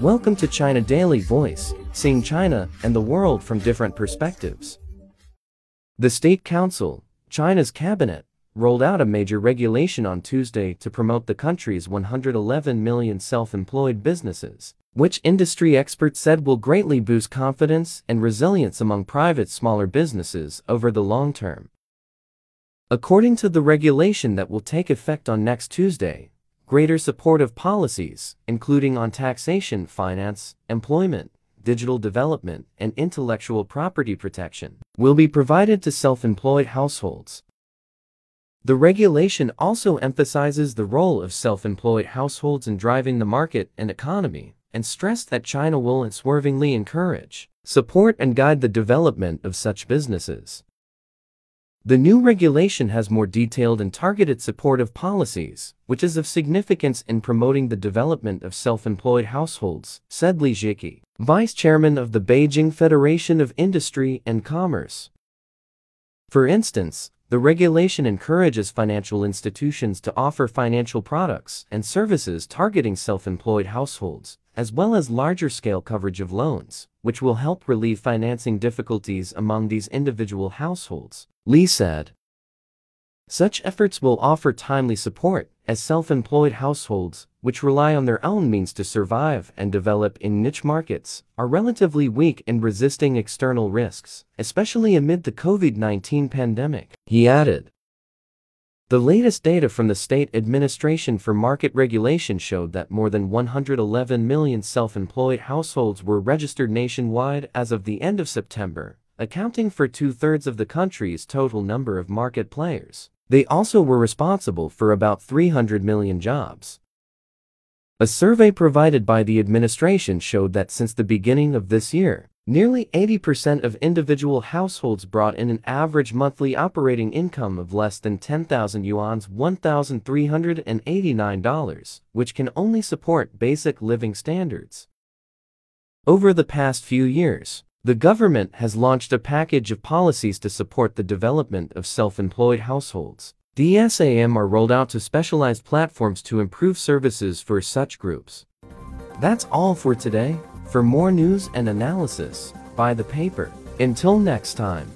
Welcome to China Daily Voice, seeing China and the world from different perspectives. The State Council, China's cabinet, rolled out a major regulation on Tuesday to promote the country's 111 million self-employed businesses, which industry experts said will greatly boost confidence and resilience among private smaller businesses over the long term. According to the regulation that will take effect on next Tuesday, greater supportive policies, including on taxation, finance, employment, digital development, and intellectual property protection, will be provided to self-employed households. The regulation also emphasizes the role of self-employed households in driving the market and economy, and stressed that China will unswervingly encourage, support and guide the development of such businesses. The new regulation has more detailed and targeted supportive policies, which is of significance in promoting the development of self-employed households, said Li Zhiqi, vice chairman of the Beijing Federation of Industry and Commerce. For instance, the regulation encourages financial institutions to offer financial products and services targeting self-employed households, as well as larger-scale coverage of loans, which will help relieve financing difficulties among these individual households. Li said. Such efforts will offer timely support, as self-employed households, which rely on their own means to survive and develop in niche markets, are relatively weak in resisting external risks, especially amid the COVID-19 pandemic, he added. The latest data from the State Administration for Market Regulation showed that more than 111 million self-employed households were registered nationwide as of the end of September, accounting for two-thirds of the country's total number of market players. They also were responsible for about 300 million jobs. A survey provided by the administration showed that since the beginning of this year, nearly 80% of individual households brought in an average monthly operating income of less than 10,000 yuan's $1,389, which can only support basic living standards. Over the past few years, the government has launched a package of policies to support the development of self-employed households. The SAMR rolled out to specialized platforms to improve services for such groups. That's all for today. For more news and analysis, buy the paper. Until next time.